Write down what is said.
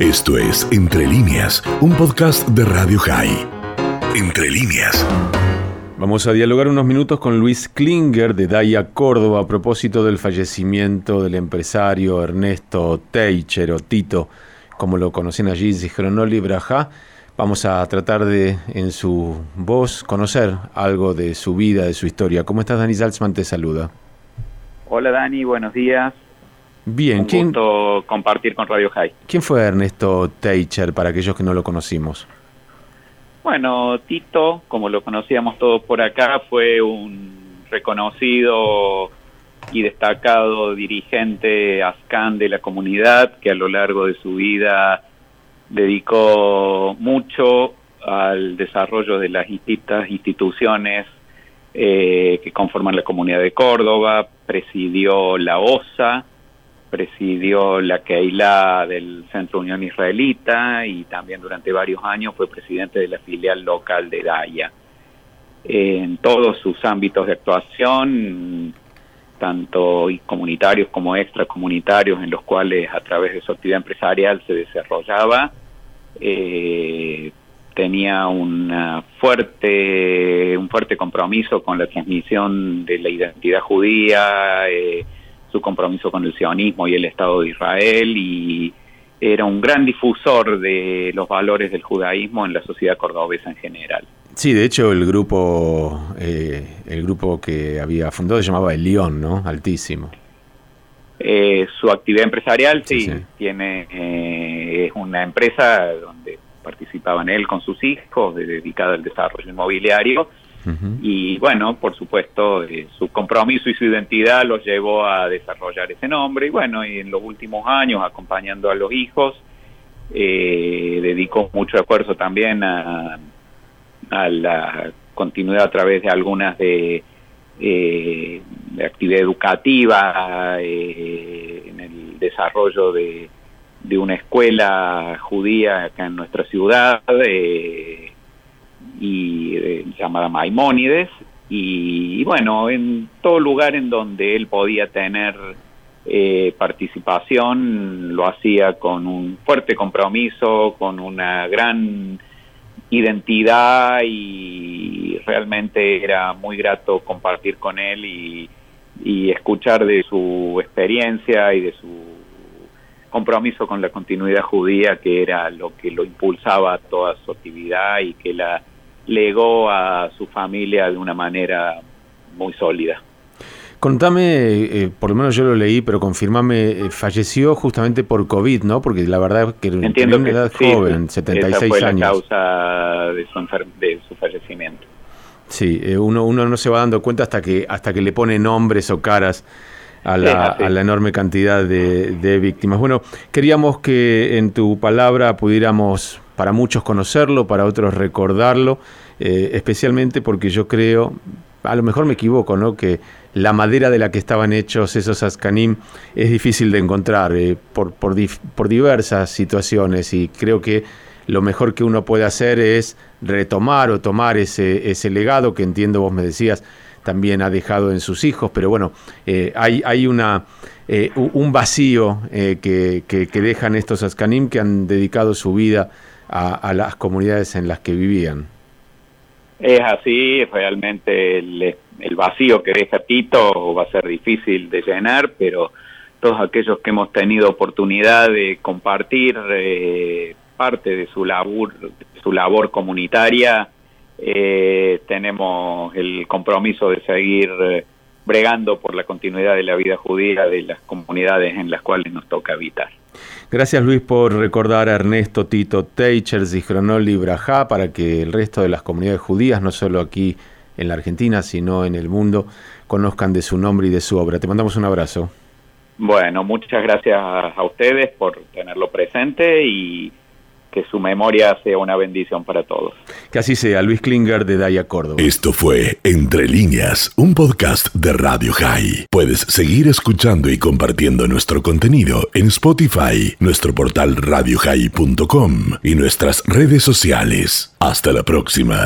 Esto es Entre líneas, un podcast de Radio High. Entre líneas. Vamos a dialogar unos minutos con Luis Klinger de Daya Córdoba a propósito del fallecimiento del empresario Ernesto Teicher o Tito, como lo conocían allí, Zigronoli Braja. Vamos a tratar de, en su voz, conocer algo de su vida, de su historia. ¿Cómo estás, Dani Salzman? Te saluda. Hola, Dani, buenos días. Bien, Un ¿quién, gusto compartir con Radio High. ¿quién fue Ernesto Teicher para aquellos que no lo conocimos? Bueno, Tito, como lo conocíamos todos por acá, fue un reconocido y destacado dirigente ascan de la comunidad que a lo largo de su vida dedicó mucho al desarrollo de las distintas instituciones eh, que conforman la comunidad de Córdoba, presidió la OSA, presidió la Keilah del Centro Unión Israelita y también durante varios años fue presidente de la filial local de Daya. En todos sus ámbitos de actuación, tanto comunitarios como extracomunitarios, en los cuales a través de su actividad empresarial se desarrollaba, eh, tenía una fuerte, un fuerte compromiso con la transmisión de la identidad judía, eh, su compromiso con el sionismo y el Estado de Israel y era un gran difusor de los valores del judaísmo en la sociedad cordobesa en general. Sí, de hecho el grupo, eh, el grupo que había fundado se llamaba El León, ¿no? Altísimo. Eh, su actividad empresarial, sí, Sí, sí. tiene eh, es una empresa donde participaban él con sus hijos, de- dedicada al desarrollo inmobiliario Y bueno, por supuesto, eh, su compromiso y su identidad los llevó a desarrollar ese nombre y bueno, y en los últimos años acompañando a los hijos, eh, dedicó mucho esfuerzo también a, la continuidad a través de algunas de, eh, actividad educativa, eh, en el desarrollo de, una escuela judía acá en nuestra ciudad. Y eh, llamada Maimónides y, bueno en todo lugar en donde él podía tener eh, participación lo hacía con un fuerte compromiso con una gran identidad y realmente era muy grato compartir con él y, escuchar de su experiencia y de su compromiso con la continuidad judía que era lo que lo impulsaba toda su actividad y que la legó a su familia de una manera muy sólida. Contame, eh, por lo menos yo lo leí, pero confirmame, eh, falleció justamente por COVID, ¿no? Porque la verdad que tenía Entiendo una que edad sí, joven, esa 76 fue la causa de su, enfer- de su fallecimiento. Sí, eh, uno, uno no se va dando cuenta hasta que, hasta que le pone nombres o caras a la, a la enorme cantidad de, de víctimas. Bueno, queríamos que en tu palabra pudiéramos para muchos conocerlo, para otros recordarlo, eh, especialmente porque yo creo, a lo mejor me equivoco, ¿no? que la madera de la que estaban hechos esos ascanim es difícil de encontrar eh, por, por, diversas situaciones y creo que lo mejor que uno puede hacer es retomar o tomar ese, ese legado que entiendo vos me decías también ha dejado en sus hijos, pero bueno, eh, hay, hay una, un vacío que- que dejan estos ascanim que han dedicado su vida a, a las comunidades en las que vivían. Es así, realmente el, vacío que deja Tito va a ser difícil de llenar, pero todos aquellos que hemos tenido oportunidad de compartir eh, parte de su labor, su labor comunitaria, eh, tenemos el compromiso de seguir eh, bregando por la continuidad de la vida judía de las comunidades en las cuales nos toca habitar. Gracias Luis por recordar a Ernesto Tito Teicher, Zichronoli Brajá, para que el resto de las comunidades judías, no solo aquí en la Argentina, sino en el mundo, conozcan de su nombre y de su obra. Te mandamos un abrazo. Bueno, muchas gracias a ustedes por tenerlo presente y que su memoria sea una bendición para todos. Que así sea, Luis Klinger de Daya Córdoba. Esto fue Entre líneas, un podcast de Radio High. Puedes seguir escuchando y compartiendo nuestro contenido en Spotify, nuestro portal radiohigh.com y nuestras redes sociales. Hasta la próxima.